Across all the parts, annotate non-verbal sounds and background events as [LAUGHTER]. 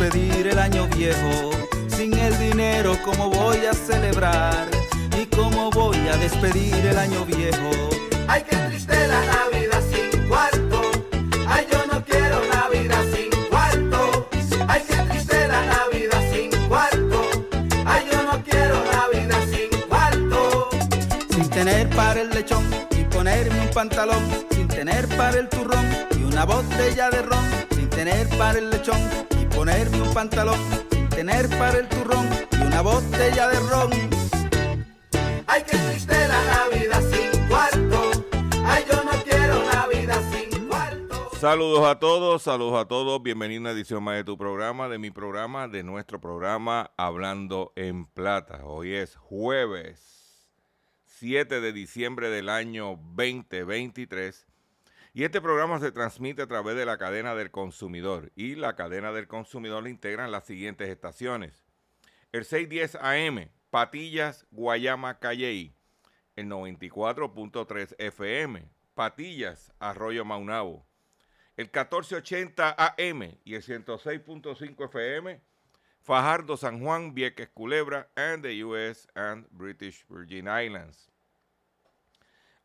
Despedir el año viejo? Sin el dinero, ¿cómo voy a celebrar? ¿Y cómo voy a despedir el año viejo? Ay, qué triste la Navidad sin cuarto. Ay, yo no quiero Navidad sin cuarto. Ay, qué triste la Navidad sin cuarto. Ay, yo no quiero Navidad sin cuarto. Sin tener para el lechón y ponerme un pantalón. Sin tener para el turrón y una botella de ron. Sin tener para el lechón ponerme un pantalón. Tener para el turrón y una botella de ron. Ay, qué triste la Navidad sin cuarto. Ay, yo no quiero Navidad sin cuarto. Saludos a todos, saludos a todos. Bienvenido a una edición más de tu programa, de mi programa, de nuestro programa Hablando en Plata. Hoy es jueves 7 de diciembre del año 2023 y este programa se transmite a través de la cadena del consumidor y la cadena del consumidor le integran las siguientes estaciones. El 610 AM, Patillas, Guayama, Calley. El 94.3 FM, Patillas, Arroyo Maunabo el 1480 AM y el 106.5 FM, Fajardo, San Juan, Vieques, Culebra, and the US and British Virgin Islands.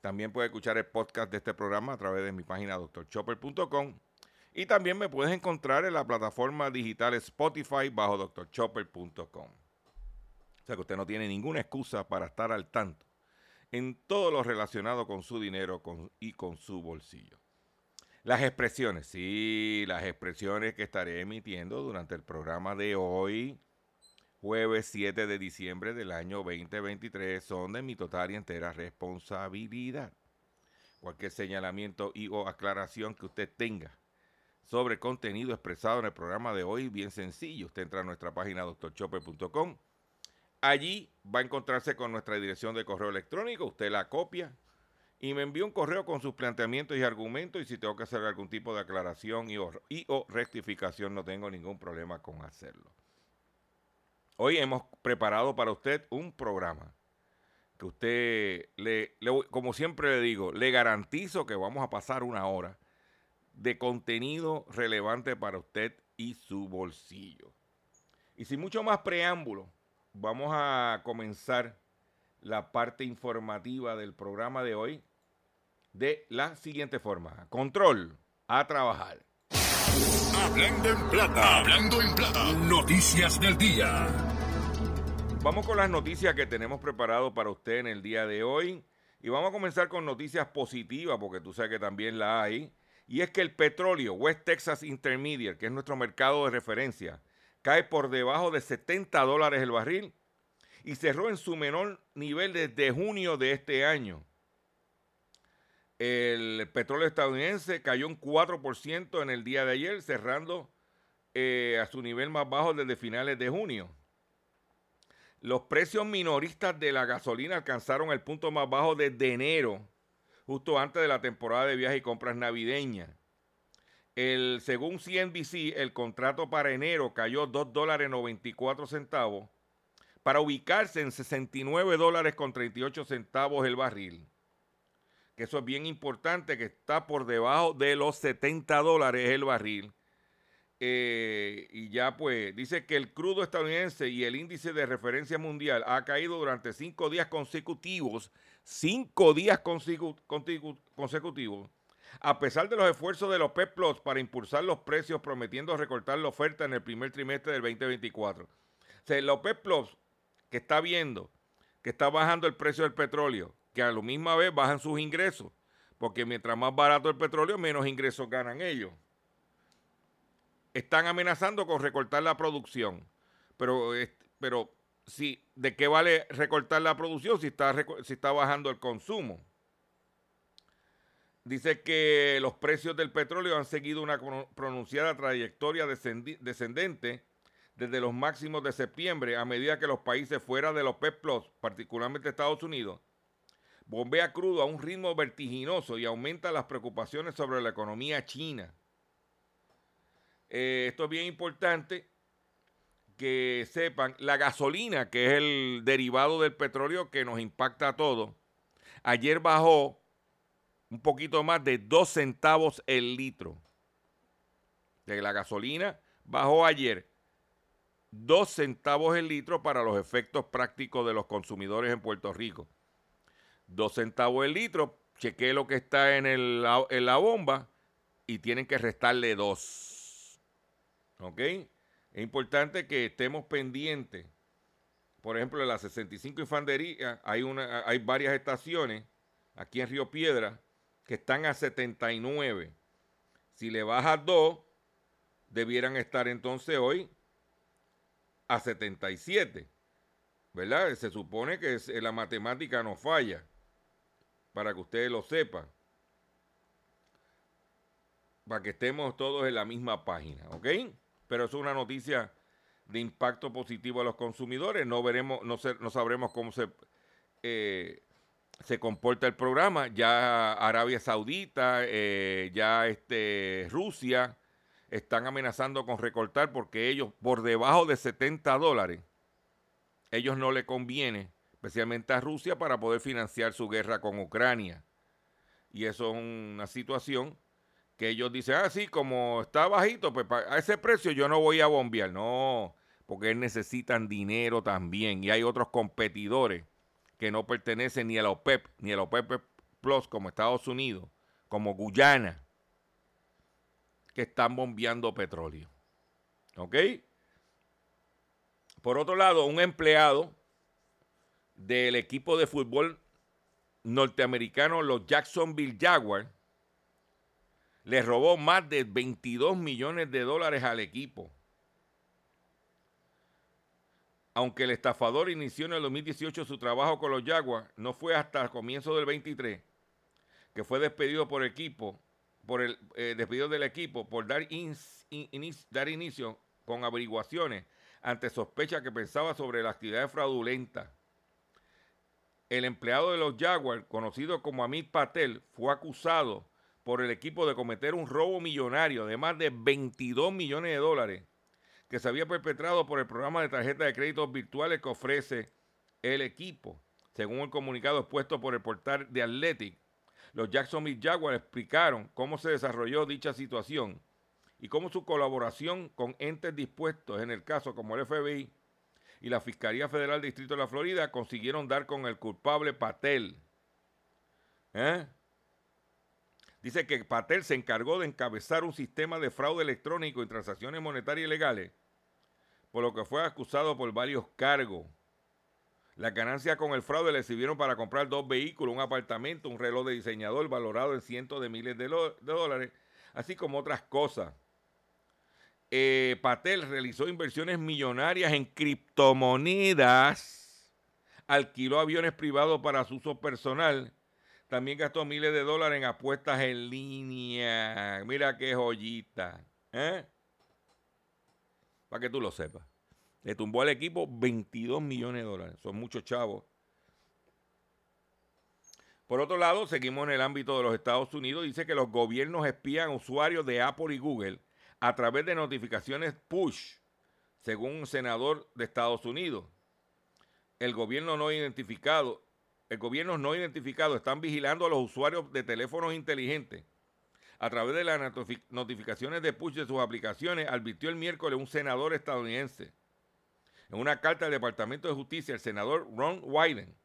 También puedes escuchar el podcast de este programa a través de mi página drchopper.com. Y también me puedes encontrar en la plataforma digital Spotify bajo drchopper.com. O sea que usted no tiene ninguna excusa para estar al tanto en todo lo relacionado con su dinero con- y con su bolsillo. Las expresiones, sí, las expresiones que estaré emitiendo durante el programa de hoy, jueves 7 de diciembre del año 2023, son de mi total y entera responsabilidad. Cualquier señalamiento y o aclaración que usted tenga sobre contenido expresado en el programa de hoy, bien sencillo. Usted entra a nuestra página doctorchopper.com. Allí va a encontrarse con nuestra dirección de correo electrónico. Usted la copia y me envía un correo con sus planteamientos y argumentos y si tengo que hacer algún tipo de aclaración y o rectificación no tengo ningún problema con hacerlo. Hoy hemos preparado para usted un programa que usted, le, como siempre le digo, le garantizo que vamos a pasar una hora de contenido relevante para usted y su bolsillo. Y sin mucho más preámbulo, vamos a comenzar la parte informativa del programa de hoy de la siguiente forma. Control, a trabajar. Hablando en plata, hablando en plata. Noticias del día. Vamos con las noticias que tenemos preparado para usted en el día de hoy. Y vamos a comenzar con noticias positivas, porque tú sabes que también la hay. Y es que el petróleo, West Texas Intermediate, que es nuestro mercado de referencia, cae por debajo de 70 dólares el barril y cerró en su menor nivel desde junio de este año. El petróleo estadounidense cayó un 4% en el día de ayer, cerrando eh, a su nivel más bajo desde finales de junio. Los precios minoristas de la gasolina alcanzaron el punto más bajo desde enero, justo antes de la temporada de viajes y compras navideñas. El, según CNBC, el contrato para enero cayó 2 dólares 94 centavos para ubicarse en 69 dólares con 38 centavos el barril. Que eso es bien importante, que está por debajo de los 70 dólares el barril eh, y ya pues dice que el crudo estadounidense y el índice de referencia mundial ha caído durante cinco días consecutivos, cinco días consecutivos, a pesar de los esfuerzos de los PEP Plus para impulsar los precios, prometiendo recortar la oferta en el primer trimestre del 2024. O sea, los PEP Plus que está viendo que está bajando el precio del petróleo, que a la misma vez bajan sus ingresos, porque mientras más barato el petróleo, menos ingresos ganan ellos están amenazando con recortar la producción. Pero, pero si, ¿de qué vale recortar la producción si está, si está bajando el consumo? Dice que los precios del petróleo han seguido una pronunciada trayectoria descendente desde los máximos de septiembre a medida que los países fuera de los PEP Plus, particularmente Estados Unidos, bombea crudo a un ritmo vertiginoso y aumenta las preocupaciones sobre la economía china. Eh, esto es bien importante que sepan, la gasolina, que es el derivado del petróleo que nos impacta a todos, ayer bajó un poquito más de 2 centavos el litro. De la gasolina bajó ayer 2 centavos el litro para los efectos prácticos de los consumidores en Puerto Rico. 2 centavos el litro, chequee lo que está en, el, en la bomba y tienen que restarle 2. ¿Ok? Es importante que estemos pendientes. Por ejemplo, en la 65 Infantería hay, una, hay varias estaciones aquí en Río Piedra que están a 79. Si le bajas 2, debieran estar entonces hoy a 77. ¿Verdad? Se supone que la matemática no falla. Para que ustedes lo sepan. Para que estemos todos en la misma página. ¿Ok? pero es una noticia de impacto positivo a los consumidores. No veremos, no, no sabremos cómo se, eh, se comporta el programa. Ya Arabia Saudita, eh, ya este, Rusia están amenazando con recortar porque ellos, por debajo de 70 dólares, ellos no le conviene, especialmente a Rusia, para poder financiar su guerra con Ucrania. Y eso es una situación que ellos dicen, ah, sí, como está bajito, pues a ese precio yo no voy a bombear. No, porque necesitan dinero también. Y hay otros competidores que no pertenecen ni a la OPEP, ni a la OPEP Plus, como Estados Unidos, como Guyana, que están bombeando petróleo. ¿Ok? Por otro lado, un empleado del equipo de fútbol norteamericano, los Jacksonville Jaguars, le robó más de 22 millones de dólares al equipo. Aunque el estafador inició en el 2018 su trabajo con los Jaguars, no fue hasta el comienzo del 23 que fue despedido por equipo, por el eh, despedido del equipo por dar, dar inicio con averiguaciones ante sospecha que pensaba sobre la actividad fraudulenta. El empleado de los Jaguars, conocido como Amit Patel, fue acusado por el equipo de cometer un robo millonario de más de 22 millones de dólares que se había perpetrado por el programa de tarjeta de créditos virtuales que ofrece el equipo. Según el comunicado expuesto por el portal de Athletic, los Jacksonville Jaguars explicaron cómo se desarrolló dicha situación y cómo su colaboración con entes dispuestos, en el caso como el FBI y la Fiscalía Federal Distrito de la Florida, consiguieron dar con el culpable Patel. ¿Eh? Dice que Patel se encargó de encabezar un sistema de fraude electrónico y transacciones monetarias ilegales, por lo que fue acusado por varios cargos. Las ganancias con el fraude le sirvieron para comprar dos vehículos, un apartamento, un reloj de diseñador valorado en cientos de miles de, dólares, así como otras cosas. Eh, Patel realizó inversiones millonarias en criptomonedas, alquiló aviones privados para su uso personal, también gastó miles de dólares en apuestas en línea. Mira qué joyita. ¿eh? Para que tú lo sepas. Le tumbó al equipo 22 millones de dólares. Son muchos chavos. Por otro lado, seguimos en el ámbito de los Estados Unidos. Dice que los gobiernos espían usuarios de Apple y Google a través de notificaciones push, según un senador de Estados Unidos. El gobierno no identificado, el gobierno no identificado están vigilando a los usuarios de teléfonos inteligentes a través de las notificaciones de push de sus aplicaciones, advirtió el miércoles un senador estadounidense. En una carta del Departamento de Justicia, el senador Ron Wyden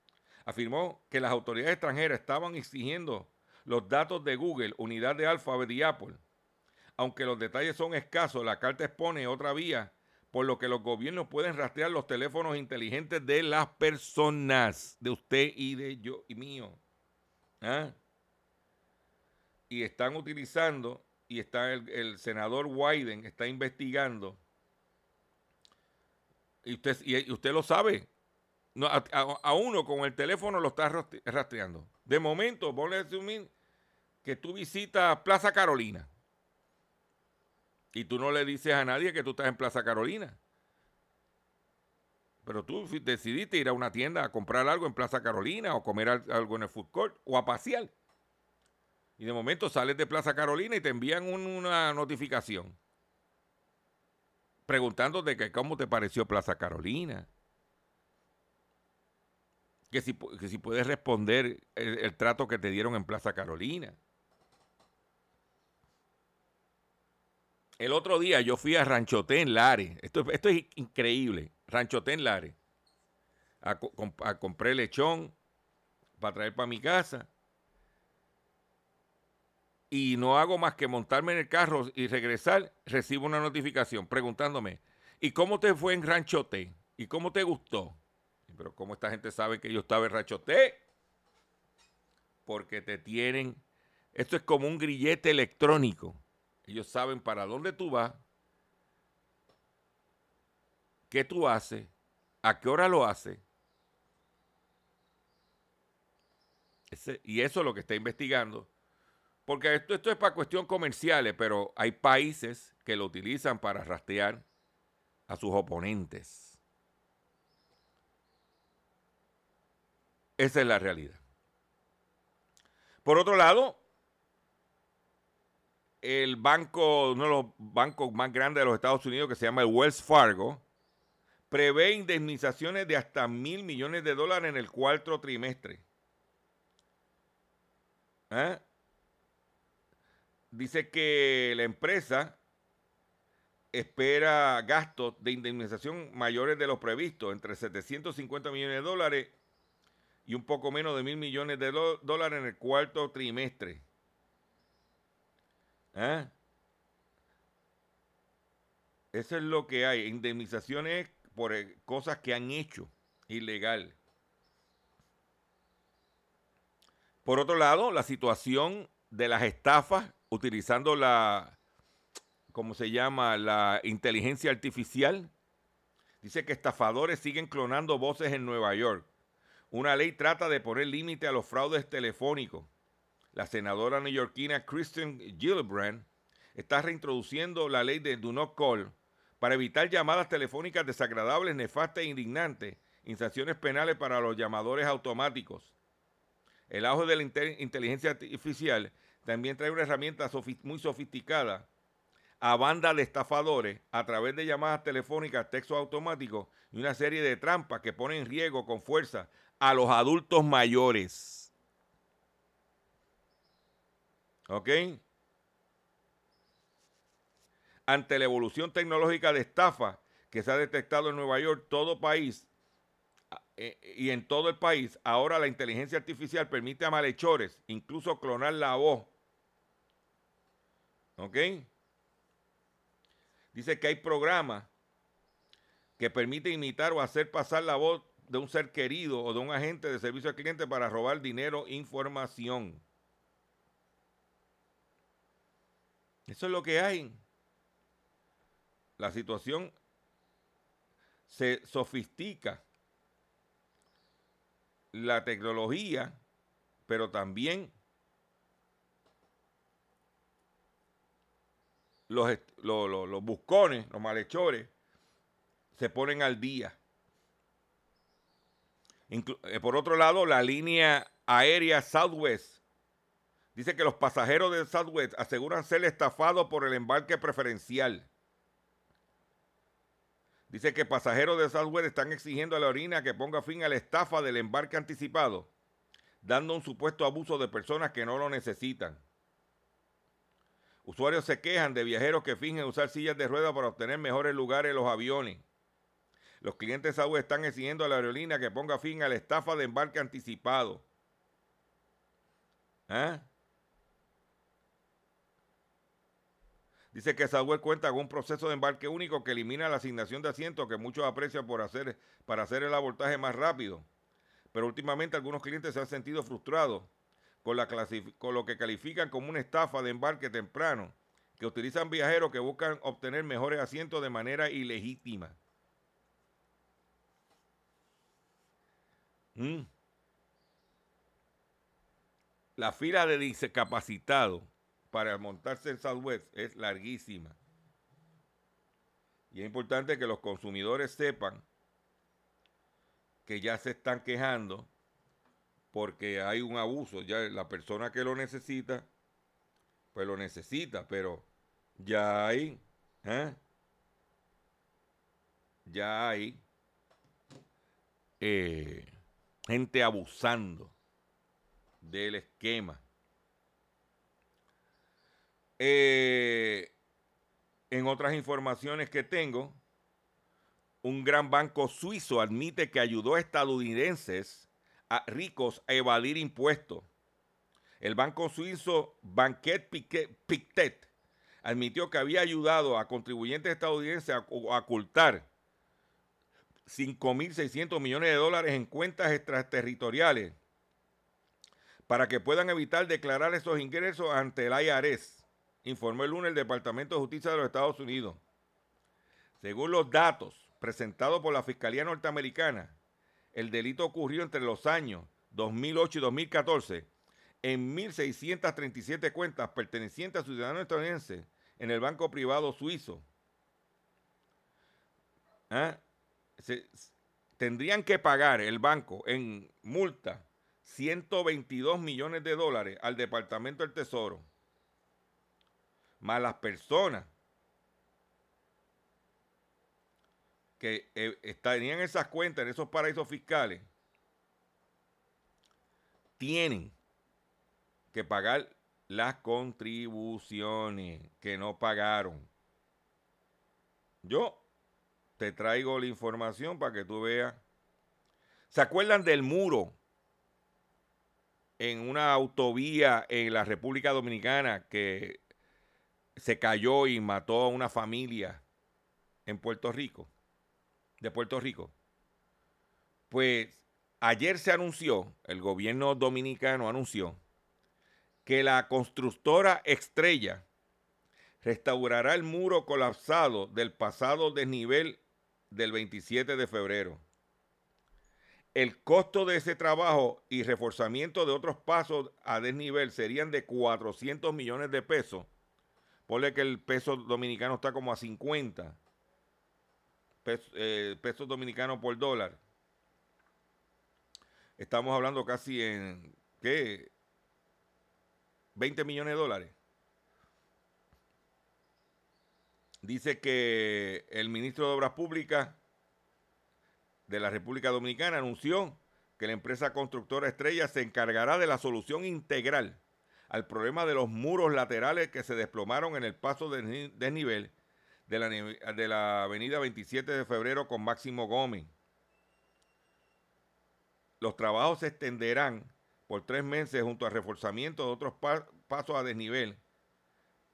afirmó que las autoridades extranjeras estaban exigiendo los datos de Google, unidad de Alphabet y Apple. Aunque los detalles son escasos, la carta expone otra vía por lo que los gobiernos pueden rastrear los teléfonos inteligentes de las personas, de usted y de yo y mío. ¿Ah? Y están utilizando, y está el, senador Wyden está investigando y usted, y usted lo sabe. a, uno con el teléfono lo está rastreando. De momento, vos le decís que tú visitas Plaza Carolina. Y tú no le dices a nadie que tú estás en Plaza Carolina. Pero tú decidiste ir a una tienda a comprar algo en Plaza Carolina o comer algo en el food court o a pasear. Y de momento sales de Plaza Carolina y te envían una notificación preguntándote que cómo te pareció Plaza Carolina. Que si, si puedes responder el, trato que te dieron en Plaza Carolina. El otro día yo fui a Ranchoté en Lares. Esto, esto es increíble. Ranchoté en Lares. A, compré lechón para traer para mi casa y no hago más que montarme en el carro y regresar, recibo una notificación preguntándome, ¿y cómo te fue en Ranchote? ¿Y cómo te gustó? Pero ¿cómo esta gente sabe que yo estaba en Ranchote? Porque te tienen, esto es como un grillete electrónico. Ellos saben para dónde tú vas, qué tú haces, a qué hora lo haces. y eso es lo que está investigando porque esto, esto es para cuestión comerciales, pero hay países que lo utilizan para rastrear a sus oponentes. Esa es la realidad. Por otro lado, el banco, uno de los bancos más grandes de los Estados Unidos, que se llama el Wells Fargo, prevé indemnizaciones de hasta mil millones de dólares en el cuarto trimestre. ¿Eh? dice que la empresa espera gastos de indemnización mayores de los previstos, entre 750 millones de dólares y un poco menos de mil millones de dólares en el cuarto trimestre. ¿Ah? Eso es lo que hay, indemnizaciones por eh, cosas que han hecho ilegal. Por otro lado, la situación de las estafas utilizando la, ¿cómo se llama? La inteligencia artificial. Dice que estafadores siguen clonando voces en Nueva York. Una ley trata de poner límite a los fraudes telefónicos. La senadora neoyorquina Kristen Gillibrand está reintroduciendo la ley de Do Not Call para evitar llamadas telefónicas desagradables, nefastas e indignantes sanciones penales para los llamadores automáticos. El auge de la inteligencia artificial también trae una herramienta muy sofisticada a banda de estafadores a través de llamadas telefónicas, textos automáticos y una serie de trampas que ponen en riesgo con fuerza a los adultos mayores. ¿Ok? Ante la evolución tecnológica de estafa que se ha detectado en Nueva York, todo país eh, y en todo el país, ahora la inteligencia artificial permite a malhechores incluso clonar la voz ¿Ok? Dice que hay programas que permiten imitar o hacer pasar la voz de un ser querido o de un agente de servicio al cliente para robar dinero, información. Eso es lo que hay. La situación se sofistica. La tecnología, pero también los, los, buscones, los malhechores, se ponen al día. Eh, por otro lado, la línea aérea Southwest dice que los pasajeros de Southwest aseguran ser estafados por el embarque preferencial. Dice que pasajeros de Southwest están exigiendo a la orina que ponga fin a la estafa del embarque anticipado, dando un supuesto abuso de personas que no lo necesitan. Usuarios se quejan de viajeros que fingen usar sillas de ruedas para obtener mejores lugares en los aviones. Los clientes de están exigiendo a la aerolínea que ponga fin a la estafa de embarque anticipado. ¿Ah? Dice que Southwest cuenta con un proceso de embarque único que elimina la asignación de asientos que muchos aprecian por hacer, para hacer el abortaje más rápido. Pero últimamente algunos clientes se han sentido frustrados con, lo que califican como una estafa de embarque temprano, que utilizan viajeros que buscan obtener mejores asientos de manera ilegítima. Mm. La fila de discapacitados para montarse en Southwest es larguísima. Y es importante que los consumidores sepan que ya se están quejando porque hay un abuso. Ya la persona que lo necesita, pues lo necesita, pero ya hay, ¿eh? ya hay eh, gente abusando del esquema. Eh, en otras informaciones que tengo, un gran banco suizo admite que ayudó a estadounidenses a ricos a evadir impuestos. El banco suizo Banquet Pictet admitió que había ayudado a contribuyentes estadounidenses a ocultar 5.600 millones de dólares en cuentas extraterritoriales para que puedan evitar declarar esos ingresos ante el IRS, informó el lunes el Departamento de Justicia de los Estados Unidos. Según los datos presentados por la Fiscalía Norteamericana, el delito ocurrió entre los años 2008 y 2014 en 1.637 cuentas pertenecientes a ciudadanos estadounidenses en el banco privado suizo. ¿Ah? tendrían que pagar el banco en multa 122 millones de dólares al Departamento del Tesoro, más las personas que eh, tenían esas cuentas en esos paraísos fiscales tienen que pagar las contribuciones que no pagaron. Yo te traigo la información para que tú veas. ¿Se acuerdan del muro en una autovía en la República Dominicana que se cayó y mató a una familia en Puerto Rico? de Puerto Rico. Pues ayer se anunció, el gobierno dominicano anunció, que la constructora Estrella restaurará el muro colapsado del pasado desnivel del 27 de febrero. El costo de ese trabajo y reforzamiento de otros pasos a desnivel serían de 400 millones de pesos. Ponle que el peso dominicano está como a 50 eh, pesos, dominicanos por dólar. Estamos hablando casi en, ¿qué? 20 millones de dólares. Dice que el ministro de Obras Públicas de la República Dominicana anunció que la empresa constructora Estrella se encargará de la solución integral al problema de los muros laterales que se desplomaron en el paso de desnivel de la, de la avenida 27 de febrero con Máximo Gómez. Los trabajos se extenderán por tres meses junto al reforzamiento de otros pasos a desnivel,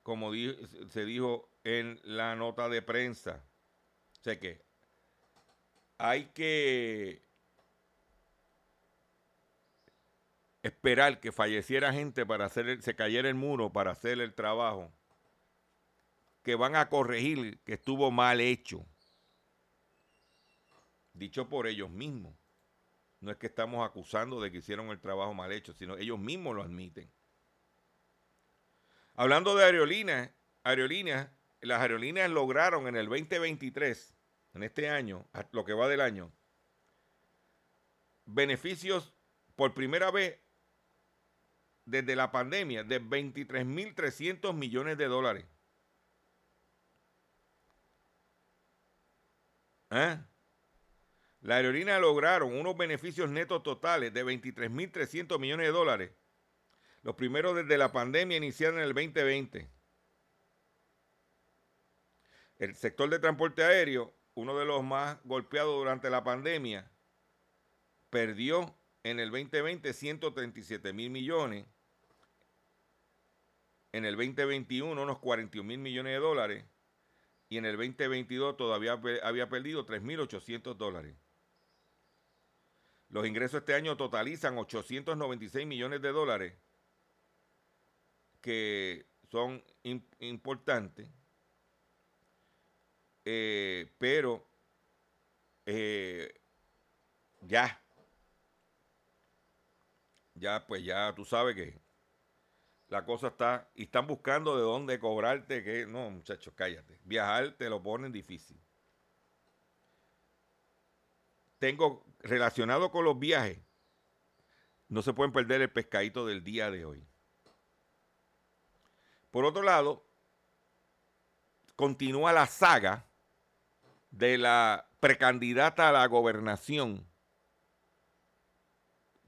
como se dijo en la nota de prensa. sé que hay que esperar que falleciera gente para hacer, el- se cayera el muro para hacer el trabajo que van a corregir que estuvo mal hecho. Dicho por ellos mismos. No es que estamos acusando de que hicieron el trabajo mal hecho, sino ellos mismos lo admiten. Hablando de aerolíneas, aerolíneas, las aerolíneas lograron en el 2023, en este año, lo que va del año, beneficios por primera vez desde la pandemia de 23.300 millones de dólares. ¿Eh? La aerolínea lograron unos beneficios netos totales de 23.300 millones de dólares. Los primeros desde la pandemia iniciaron en el 2020. El sector de transporte aéreo, uno de los más golpeados durante la pandemia, perdió en el 2020 137 mil millones. En el 2021 unos 41 mil millones de dólares. Y en el 2022 todavía había perdido 3.800 dólares. Los ingresos este año totalizan 896 millones de dólares, que son im- importantes, eh, pero eh, ya, ya, pues ya tú sabes que la cosa está, y están buscando de dónde cobrarte, que no, muchachos, cállate, viajar te lo ponen difícil. Tengo relacionado con los viajes, no se pueden perder el pescadito del día de hoy. Por otro lado, continúa la saga de la precandidata a la gobernación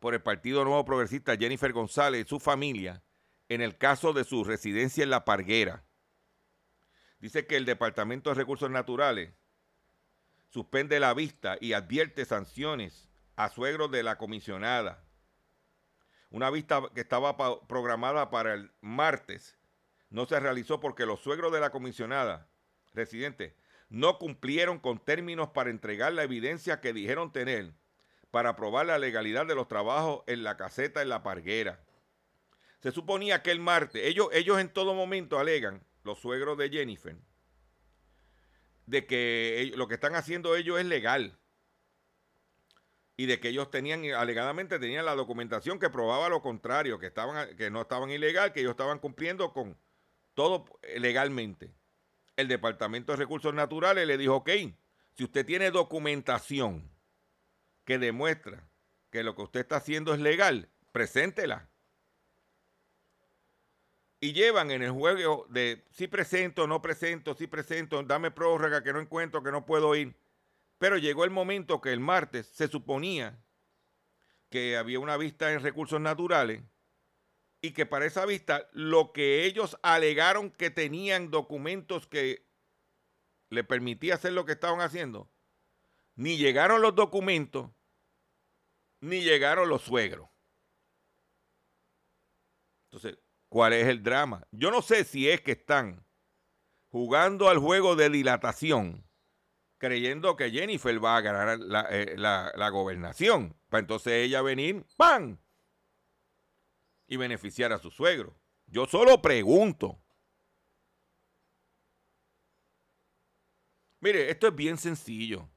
por el Partido Nuevo Progresista, Jennifer González y su familia, en el caso de su residencia en La Parguera. Dice que el Departamento de Recursos Naturales suspende la vista y advierte sanciones a suegros de la comisionada. Una vista que estaba programada para el martes no se realizó porque los suegros de la comisionada residente no cumplieron con términos para entregar la evidencia que dijeron tener para probar la legalidad de los trabajos en la caseta en la parguera. Se suponía que el martes, ellos, ellos en todo momento alegan, los suegros de Jennifer, de que lo que están haciendo ellos es legal. Y de que ellos tenían, alegadamente tenían la documentación que probaba lo contrario, que, estaban, que no estaban ilegal, que ellos estaban cumpliendo con todo legalmente. El Departamento de Recursos Naturales le dijo, ok, si usted tiene documentación que demuestra que lo que usted está haciendo es legal, preséntela. Y llevan en el juego de si presento, no presento, si presento, dame prórroga que no encuentro, que no puedo ir. Pero llegó el momento que el martes se suponía que había una vista en recursos naturales y que para esa vista lo que ellos alegaron que tenían documentos que le permitía hacer lo que estaban haciendo, ni llegaron los documentos, ni llegaron los suegros. Entonces, ¿cuál es el drama? Yo no sé si es que están jugando al juego de dilatación, creyendo que Jennifer va a ganar la, eh, la- la gobernación, para entonces ella venir, ¡pam! y beneficiar a su suegro. Yo solo pregunto. Mire, esto es bien sencillo.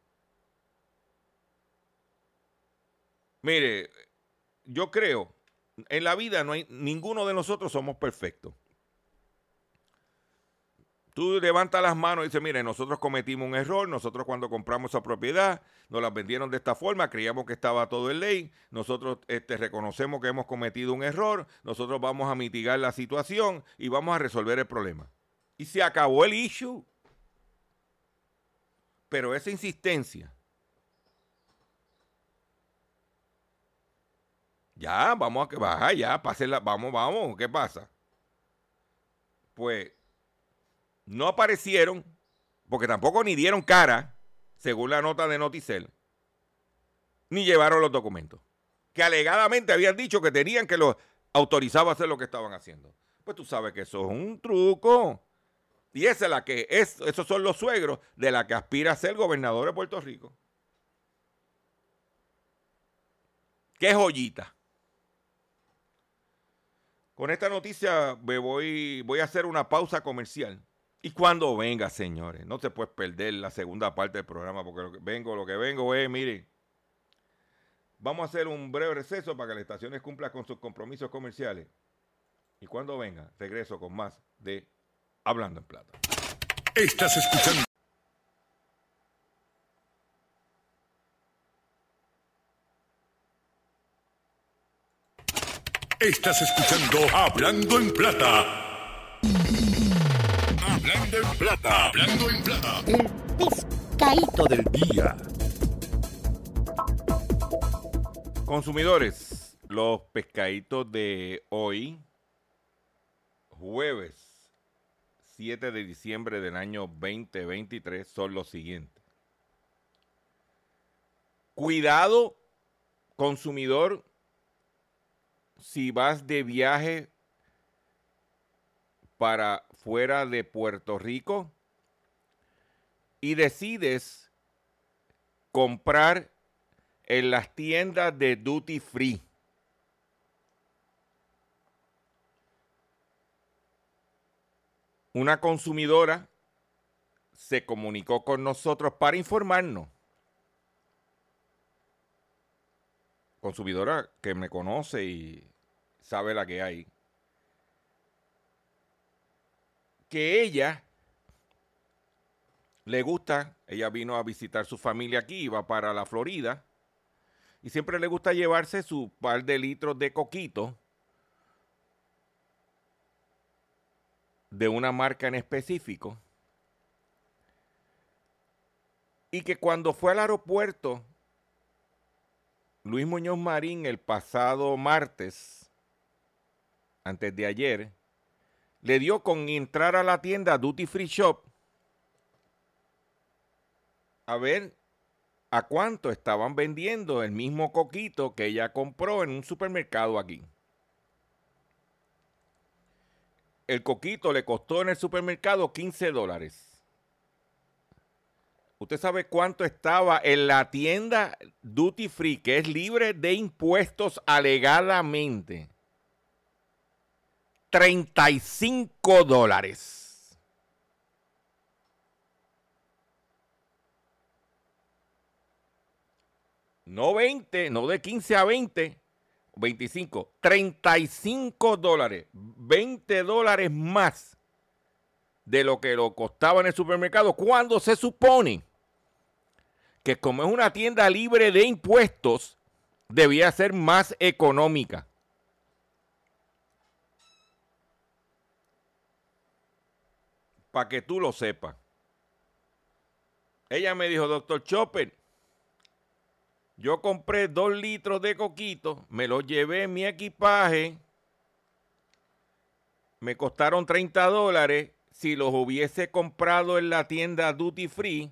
Mire, yo creo, en la vida no hay, ninguno de nosotros somos perfectos. Tú levantas las manos y dices, mire, nosotros cometimos un error, nosotros cuando compramos esa propiedad, nos la vendieron de esta forma, creíamos que estaba todo en ley, nosotros este, reconocemos que hemos cometido un error, nosotros vamos a mitigar la situación y vamos a resolver el problema. Y se acabó el issue. Pero esa insistencia, ya, vamos a que baja, ya, pásenla, vamos, vamos, ¿qué pasa? Pues no aparecieron, porque tampoco ni dieron cara, según la nota de Noticel, ni llevaron los documentos, que alegadamente habían dicho que tenían que los autorizaba a hacer lo que estaban haciendo. Pues tú sabes que eso es un truco. Y esa es la que es, esos son los suegros de la que aspira a ser gobernador de Puerto Rico. Qué joyita. Con esta noticia me voy, voy a hacer una pausa comercial. Y cuando venga, señores, no se puede perder la segunda parte del programa, porque lo que vengo, lo que vengo es, mire, vamos a hacer un breve receso para que las estaciones cumplan con sus compromisos comerciales. Y cuando venga, regreso con más de Hablando en Plata. Estás escuchando. Estás escuchando Hablando en Plata. Hablando en Plata. Hablando en Plata. El pescadito del día. Consumidores, los pescaditos de hoy, jueves 7 de diciembre del año 2023, son los siguientes. Cuidado, consumidor, si vas de viaje para fuera de Puerto Rico y decides comprar en las tiendas de duty free. Una consumidora se comunicó con nosotros para informarnos. Consumidora que me conoce y sabe la que hay. Que ella le gusta, ella vino a visitar su familia aquí, iba para la Florida y siempre le gusta llevarse su par de litros de coquito de una marca en específico. Y que cuando fue al aeropuerto, Luis Muñoz Marín el pasado martes, antes de ayer, le dio con entrar a la tienda Duty Free Shop a ver a cuánto estaban vendiendo el mismo coquito que ella compró en un supermercado aquí. El coquito le costó en el supermercado 15 dólares. ¿Usted sabe cuánto estaba en la tienda Duty Free, que es libre de impuestos alegadamente? 35 dólares. No 20, no de 15 a 20, 25, 35 dólares, 20 dólares más de lo que lo costaba en el supermercado, cuando se supone que como es una tienda libre de impuestos, debía ser más económica. Para que tú lo sepas. Ella me dijo, doctor Chopper, yo compré dos litros de coquito, me los llevé en mi equipaje, me costaron 30 dólares. Si los hubiese comprado en la tienda Duty Free,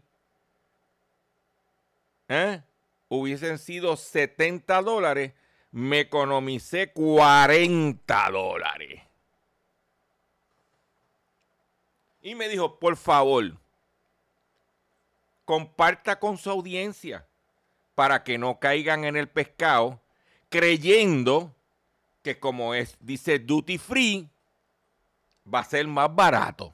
¿eh? hubiesen sido 70 dólares. Me economicé 40 dólares. Y me dijo, por favor, comparta con su audiencia para que no caigan en el pescado, creyendo que como es, dice duty free, va a ser más barato.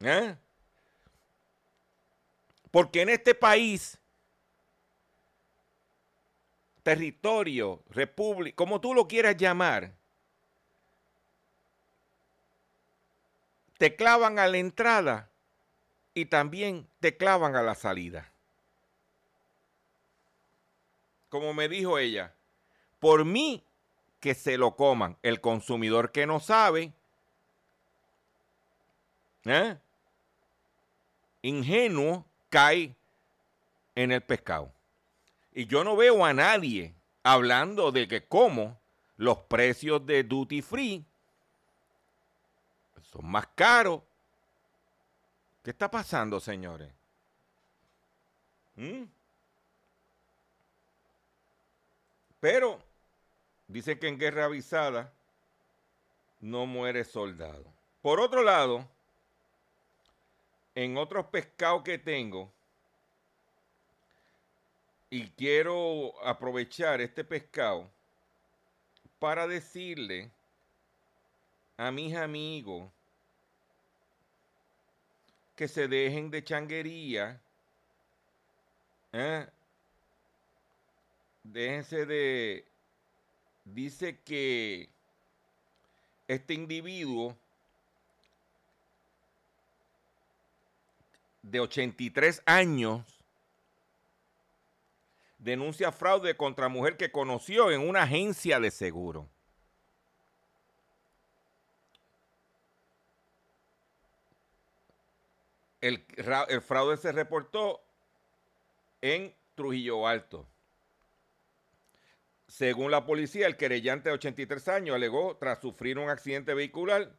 ¿Eh? Porque en este país, territorio, república, como tú lo quieras llamar, te clavan a la entrada y también te clavan a la salida. Como me dijo ella, por mí que se lo coman. El consumidor que no sabe, ¿eh? Ingenuo, cae en el pescado. Y yo no veo a nadie hablando de que como los precios de duty free son más caros. ¿Qué está pasando, señores? ¿Mm? Pero dicen que en guerra avisada no muere soldado. Por otro lado, en otros pescados que tengo, y quiero aprovechar este pescado para decirle a mis amigos que se dejen de changuería. ¿eh? Déjense de... Dice que este individuo de 83 años denuncia fraude contra mujer que conoció en una agencia de seguro. El, ra- el fraude se reportó en Trujillo Alto. Según la policía, el querellante de 83 años alegó tras sufrir un accidente vehicular,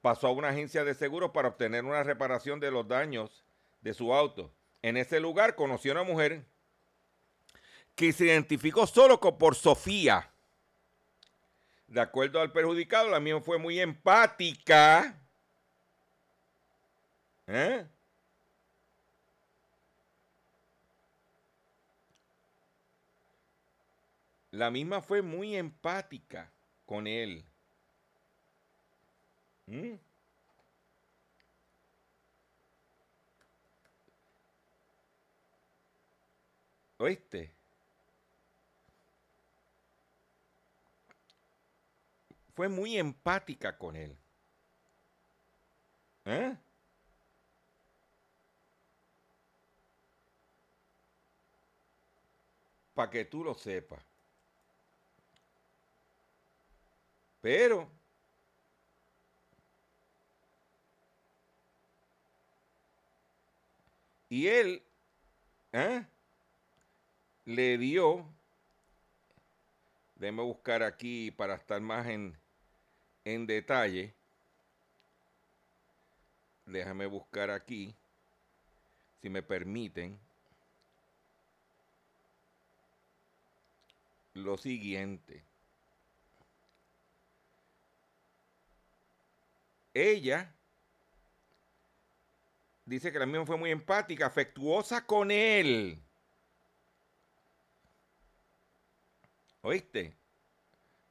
pasó a una agencia de seguros para obtener una reparación de los daños de su auto. En ese lugar conoció a una mujer que se identificó solo por Sofía. De acuerdo al perjudicado, la misma fue muy empática. ¿Eh? La misma fue muy empática con él. ¿Mm? ¿Oíste? Fue muy empática con él. ¿Eh? Para que tú lo sepas. Pero y él ¿eh? le dio, déjeme buscar aquí para estar más en, en detalle, déjame buscar aquí, si me permiten, lo siguiente. Ella dice que la misma fue muy empática, afectuosa con él. ¿Oíste?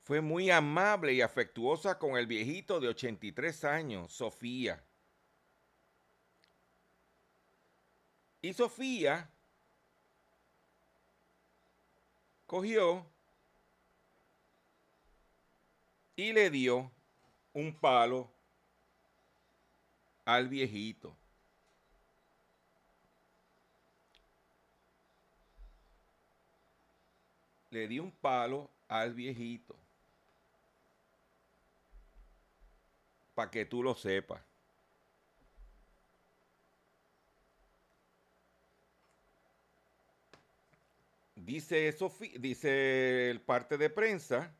Fue muy amable y afectuosa con el viejito de 83 años, Sofía. Y Sofía cogió y le dio un palo al viejito. Le dio un palo al viejito. Para que tú lo sepas. Dice, Sofi- dice el parte de prensa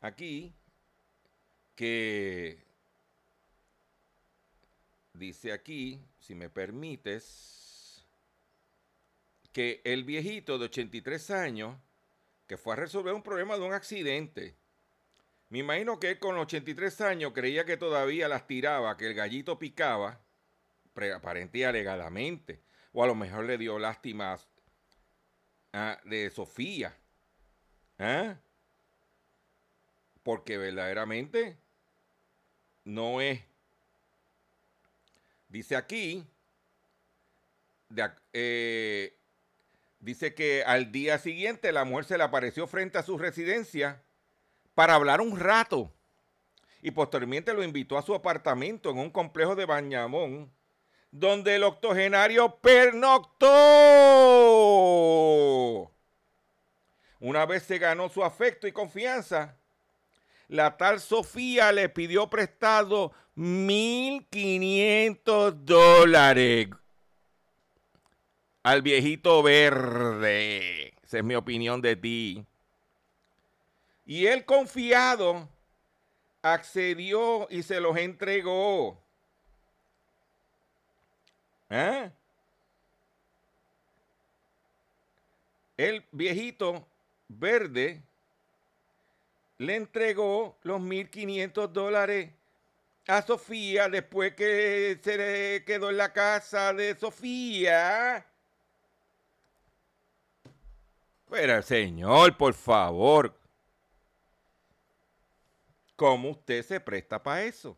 aquí que dice aquí, si me permites, que el viejito de 83 años que fue a resolver un problema de un accidente. Me imagino que él con 83 años creía que todavía las tiraba, que el gallito picaba, aparente y alegadamente. O a lo mejor le dio lástima a- de Sofía. ¿Ah? Porque verdaderamente no es. Dice aquí, de eh, dice que al día siguiente la mujer se le apareció frente a su residencia para hablar un rato y posteriormente lo invitó a su apartamento en un complejo de Bañamón donde el octogenario pernoctó. Una vez se ganó su afecto y confianza, la tal Sofía le pidió prestado 1.500 dólares al viejito verde. Esa es mi opinión de ti. Y él confiado accedió y se los entregó. ¿Eh? El viejito verde le entregó los 1.500 dólares a Sofía después que se le quedó en la casa de Sofía. Pero señor, por favor, ¿cómo usted se presta para eso?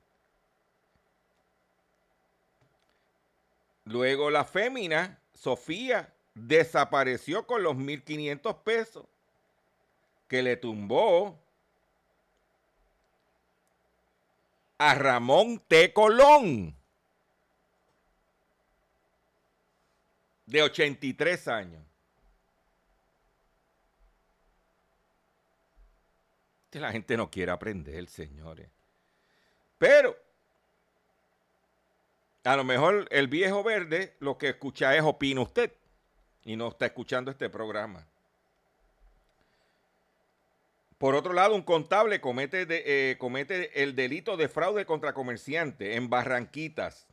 Luego la fémina, Sofía, desapareció con los 1.500 pesos que le tumbó a Ramón T. Colón, de 83 años. La gente no quiere aprender, señores. Pero a lo mejor el viejo verde lo que escucha es opina usted y no está escuchando este programa. Por otro lado, un contable comete, eh, comete el delito de fraude contra comerciante en Barranquitas.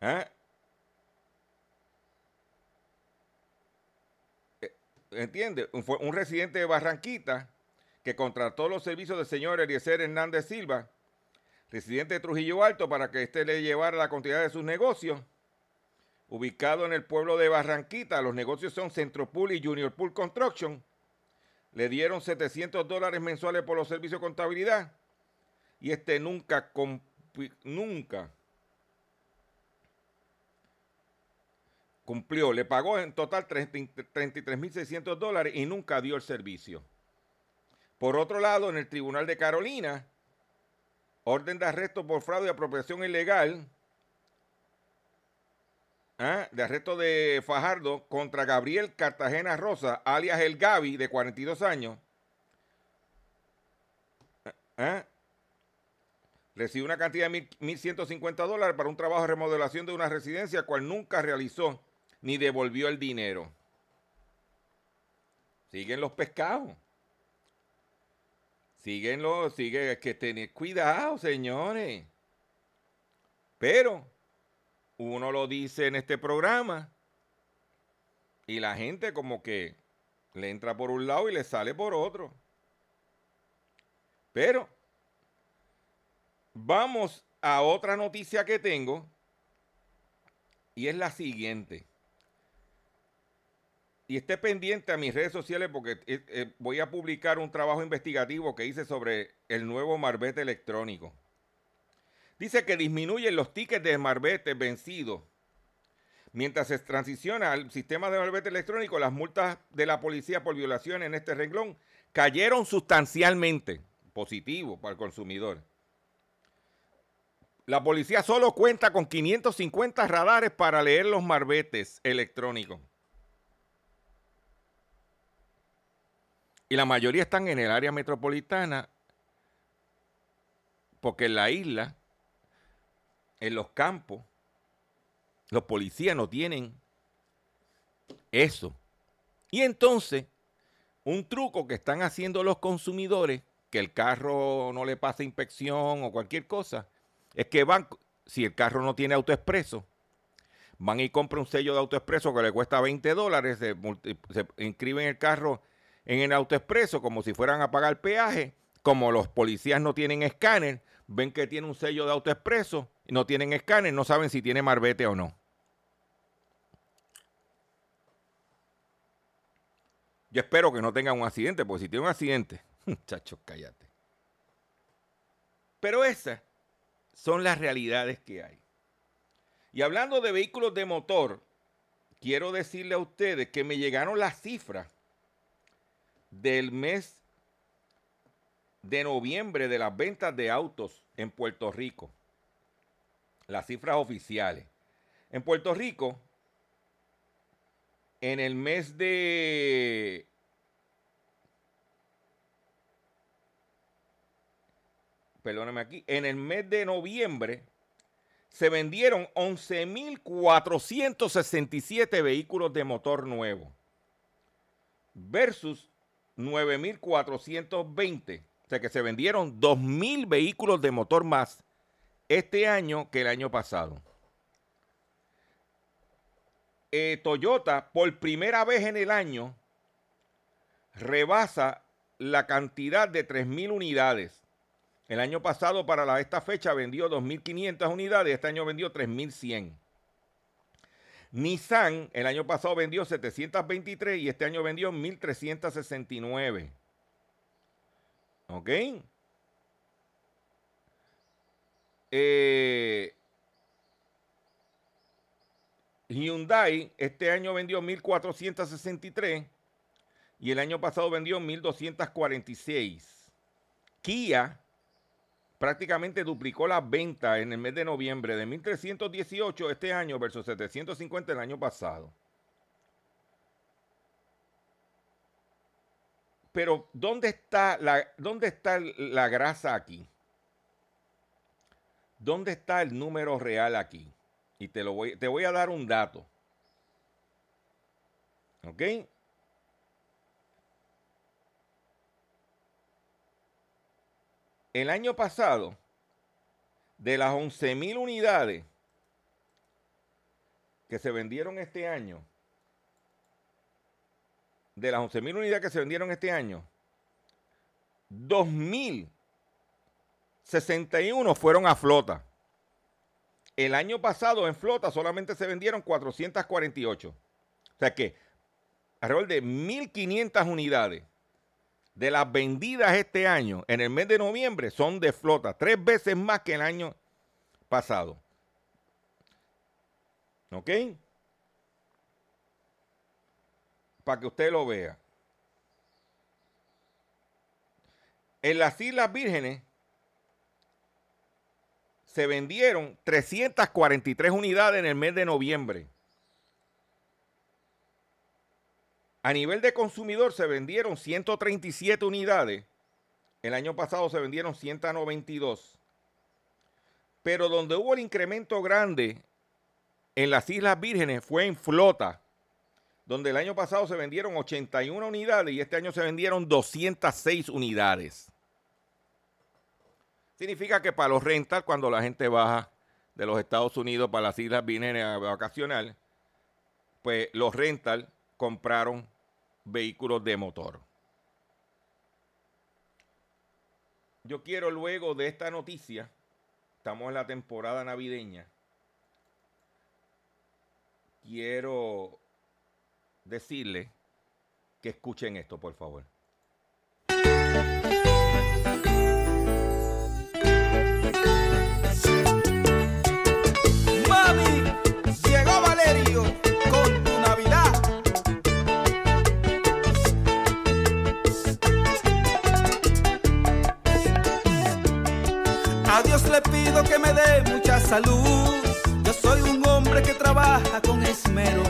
¿Ah? Eh, ¿Entiende? Un, un residente de Barranquitas que contrató los servicios del señor Eliezer Hernández Silva, residente de Trujillo Alto, para que éste le llevara la continuidad de sus negocios. Ubicado en el pueblo de Barranquita, los negocios son Centropool y Junior Pool Construction. Le dieron 700 dólares mensuales por los servicios de contabilidad. Y este nunca, nunca cumplió. Le pagó en total 33.600 dólares y nunca dio el servicio. Por otro lado, en el Tribunal de Carolina, orden de arresto por fraude y apropiación ilegal, ¿ah? de arresto de Fajardo contra Gabriel Cartagena Rosa, alias El Gavi, de 42 años. ¿Ah? Recibe una cantidad de 1.150 dólares para un trabajo de remodelación de una residencia, cual nunca realizó ni devolvió el dinero. Siguen los pescados. Síguenlo, sigue, que tener cuidado, señores. Pero uno lo dice en este programa y la gente como que le entra por un lado y le sale por otro. Pero vamos a otra noticia que tengo y es la siguiente y esté pendiente a mis redes sociales porque eh, eh, voy a publicar un trabajo investigativo que hice sobre el nuevo marbete electrónico. Dice que disminuyen los tickets de marbete vencidos. Mientras se transiciona al sistema de marbete electrónico, las multas de la policía por violación en este renglón cayeron sustancialmente. Positivo para el consumidor. La policía solo cuenta con 550 radares para leer los marbetes electrónicos. Y la mayoría están en el área metropolitana, porque en la isla, en los campos, los policías no tienen eso. Y entonces, un truco que están haciendo los consumidores, que el carro no le pase inspección o cualquier cosa, es que van, si el carro no tiene autoexpreso, van y compran un sello de autoexpreso que le cuesta 20 dólares, se, se inscriben el carro en el autoexpreso como si fueran a pagar peaje. Como los policías no tienen escáner, ven que tiene un sello de autoexpreso, no tienen escáner, no saben si tiene marbete o no. Yo espero que no tengan un accidente, porque si tiene un accidente, [LAUGHS] muchachos, cállate. Pero esas son las realidades que hay. Y hablando de vehículos de motor, quiero decirle a ustedes que me llegaron las cifras del mes de noviembre de las ventas de autos en Puerto Rico. Las cifras oficiales. En Puerto Rico, en el mes de... Perdóname aquí. En el mes de noviembre se vendieron 11.467 vehículos de motor nuevo versus 9.420. O sea que se vendieron 2.000 vehículos de motor más este año que el año pasado. Eh, Toyota, por primera vez en el año, rebasa la cantidad de 3.000 unidades. El año pasado, para esta fecha, vendió 2.500 unidades. Este año vendió 3.100. Nissan el año pasado vendió 723 y este año vendió 1369. ¿Ok? Eh, Hyundai este año vendió 1463 y el año pasado vendió 1246. Kia prácticamente duplicó las ventas en el mes de noviembre de 1318 este año versus 750 el año pasado. Pero ¿dónde está la, dónde está la grasa aquí? ¿Dónde está el número real aquí? Y te, lo voy, te voy a dar un dato. ¿Ok? El año pasado, de las 11.000 unidades que se vendieron este año, de las 11.000 unidades que se vendieron este año, 2.061 fueron a flota. El año pasado en flota solamente se vendieron 448. O sea que alrededor de 1.500 unidades de las vendidas este año, en el mes de noviembre, son de flota, tres veces más que el año pasado. ¿Ok? Para que usted lo vea. En las Islas Vírgenes se vendieron 343 unidades en el mes de noviembre. A nivel de consumidor se vendieron 137 unidades. El año pasado se vendieron 192. Pero donde hubo el incremento grande en las Islas Vírgenes fue en flota, donde el año pasado se vendieron 81 unidades y este año se vendieron 206 unidades. Significa que para los rentas, cuando la gente baja de los Estados Unidos para las Islas Vírgenes a vacacional, pues los rental compraron vehículos de motor. Yo quiero luego de esta noticia, estamos en la temporada navideña, quiero decirle que escuchen esto, por favor. Que me dé mucha salud. Yo soy un hombre que trabaja con esmero.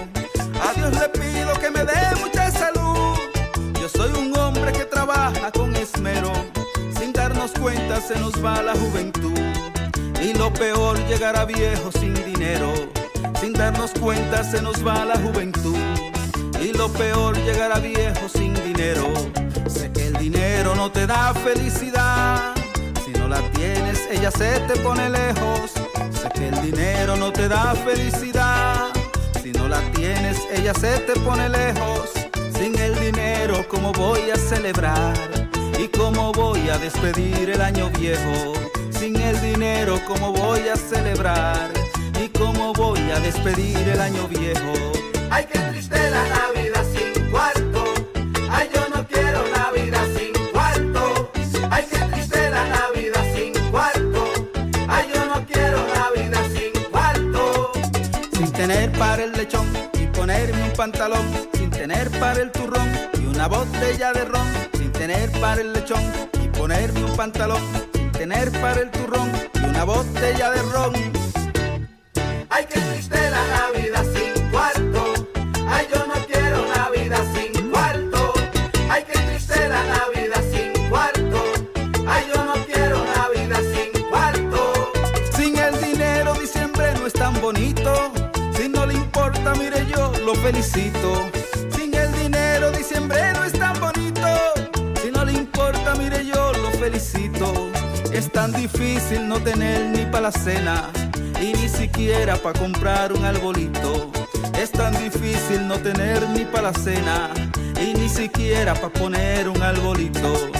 A Dios le pido que me dé mucha salud. Yo soy un hombre que trabaja con esmero. Sin darnos cuenta se nos va la juventud. Y lo peor llegará viejo sin dinero. Sin darnos cuenta se nos va la juventud. Y lo peor llegará viejo sin dinero. Sé que el dinero no te da felicidad. La tienes, ella se te pone lejos. Sé que el dinero no te da felicidad. Si no la tienes, ella se te pone lejos. Sin el dinero, ¿cómo voy a celebrar? ¿Y cómo voy a despedir el año viejo? Sin el dinero, ¿cómo voy a celebrar? ¿Y cómo voy a despedir el año viejo? Ay, qué y ponerme un pantalón. Sin tener para el turrón y una botella de ron. Sin tener para el lechón y ponerme un pantalón. Sin tener para el turrón y una botella de ron. Ay, qué triste felicito. Sin el dinero diciembre no es tan bonito. Si no le importa, mire yo lo felicito. Es tan difícil no tener ni para la cena y ni siquiera para comprar un arbolito. Es tan difícil no tener ni para la cena y ni siquiera para poner un arbolito.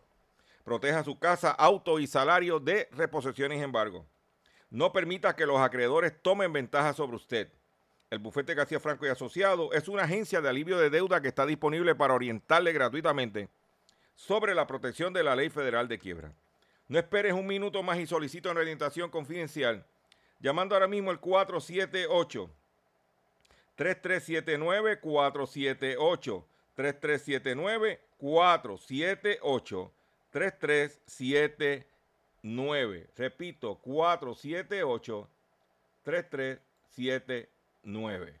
Proteja su casa, auto y salario de reposiciones y embargo. No permita que los acreedores tomen ventaja sobre usted. El bufete García Franco y Asociado es una agencia de alivio de deuda que está disponible para orientarle gratuitamente sobre la protección de la ley federal de quiebra. No esperes un minuto más y solicita una orientación confidencial llamando ahora mismo al 478 3379 478 3379 478 3379. Repito, 478 3379.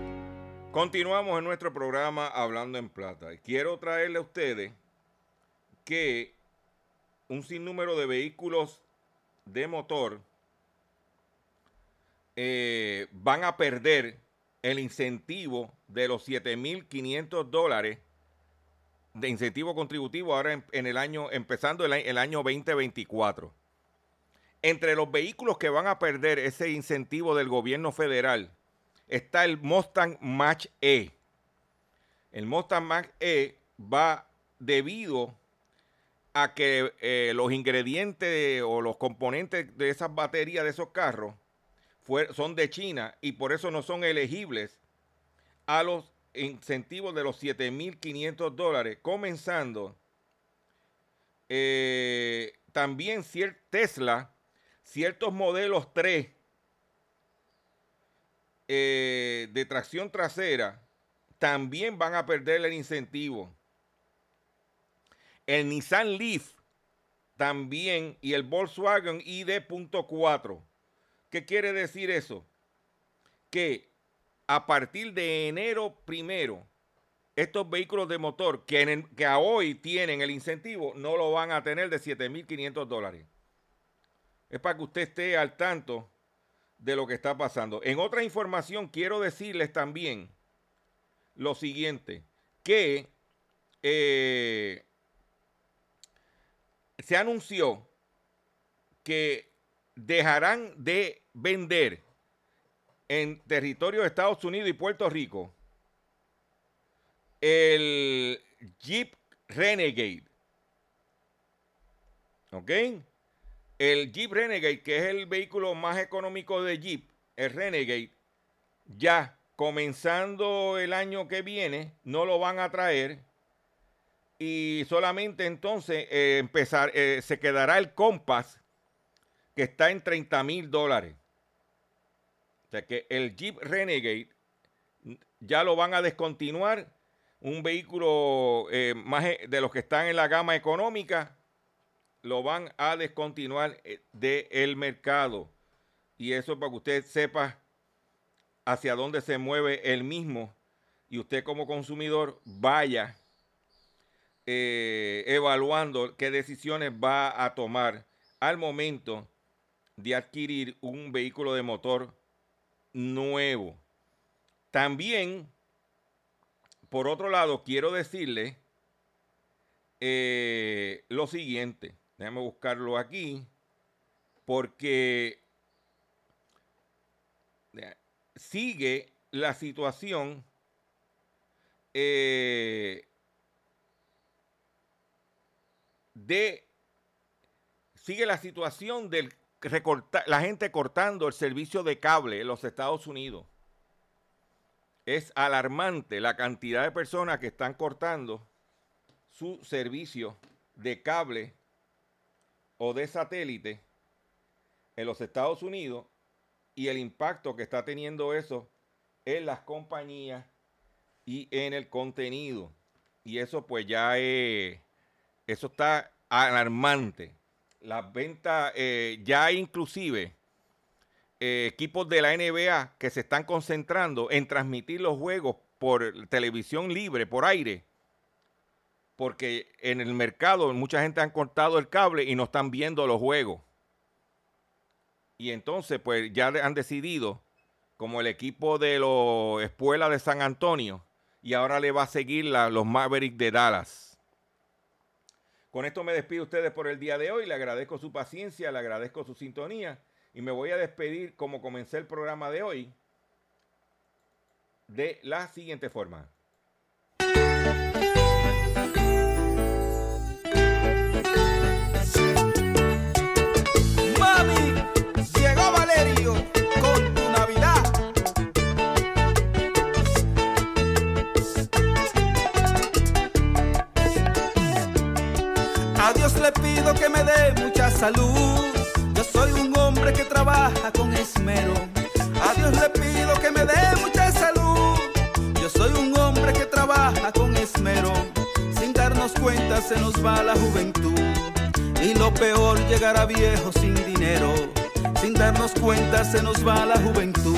Continuamos en nuestro programa Hablando en Plata. Quiero traerle a ustedes que un sinnúmero de vehículos de motor eh, van a perder el incentivo de los 7.500 dólares de incentivo contributivo ahora en, en el año, empezando el, el año 2024. Entre los vehículos que van a perder ese incentivo del gobierno federal está el Mustang Mach E. El Mustang Mach E va debido a que eh, los ingredientes o los componentes de esas baterías de esos carros son de China y por eso no son elegibles a los incentivos de los 7.500 dólares, comenzando eh, también Tesla, ciertos modelos 3 eh, de tracción trasera también van a perder el incentivo. El Nissan Leaf también y el Volkswagen ID.4. ¿Qué quiere decir eso? Que a partir de enero primero, estos vehículos de motor que, que a hoy tienen el incentivo no lo van a tener de 7.500 dólares. Es para que usted esté al tanto de lo que está pasando. En otra información quiero decirles también lo siguiente, que eh, se anunció que dejarán de vender en territorio de Estados Unidos y Puerto Rico el Jeep Renegade. ¿Ok? El Jeep Renegade, que es el vehículo más económico de Jeep, el Renegade, ya comenzando el año que viene, no lo van a traer y solamente entonces eh, empezar, eh, se quedará el Compass que está en 30 mil dólares. O sea que el Jeep Renegade ya lo van a descontinuar. Un vehículo eh, más de los que están en la gama económica lo van a descontinuar del mercado. Y eso para que usted sepa hacia dónde se mueve el mismo y usted como consumidor vaya eh, evaluando qué decisiones va a tomar al momento de adquirir un vehículo de motor nuevo. También, por otro lado, quiero decirle eh, lo siguiente. Déjame buscarlo aquí. Porque sigue la situación eh, de sigue la situación del la gente cortando el servicio de cable en los Estados Unidos. Es alarmante la cantidad de personas que están cortando su servicio de cable o de satélite en los Estados Unidos y el impacto que está teniendo eso en las compañías y en el contenido. Y eso pues ya es, eso está alarmante. Las ventas, eh, ya inclusive eh, equipos de la NBA que se están concentrando en transmitir los juegos por televisión libre, por aire. Porque en el mercado mucha gente han cortado el cable y no están viendo los juegos. Y entonces, pues ya han decidido, como el equipo de los Espuela de San Antonio, y ahora le va a seguir los Mavericks de Dallas. Con esto me despido ustedes por el día de hoy. Le agradezco su paciencia, le agradezco su sintonía y me voy a despedir como comencé el programa de hoy de la siguiente forma. Pido que me dé mucha salud. Yo soy un hombre que trabaja con esmero. A Dios le pido que me dé mucha salud. Yo soy un hombre que trabaja con esmero. Sin darnos cuenta se nos va la juventud. Y lo peor llegar a viejo sin dinero. Sin darnos cuenta se nos va la juventud.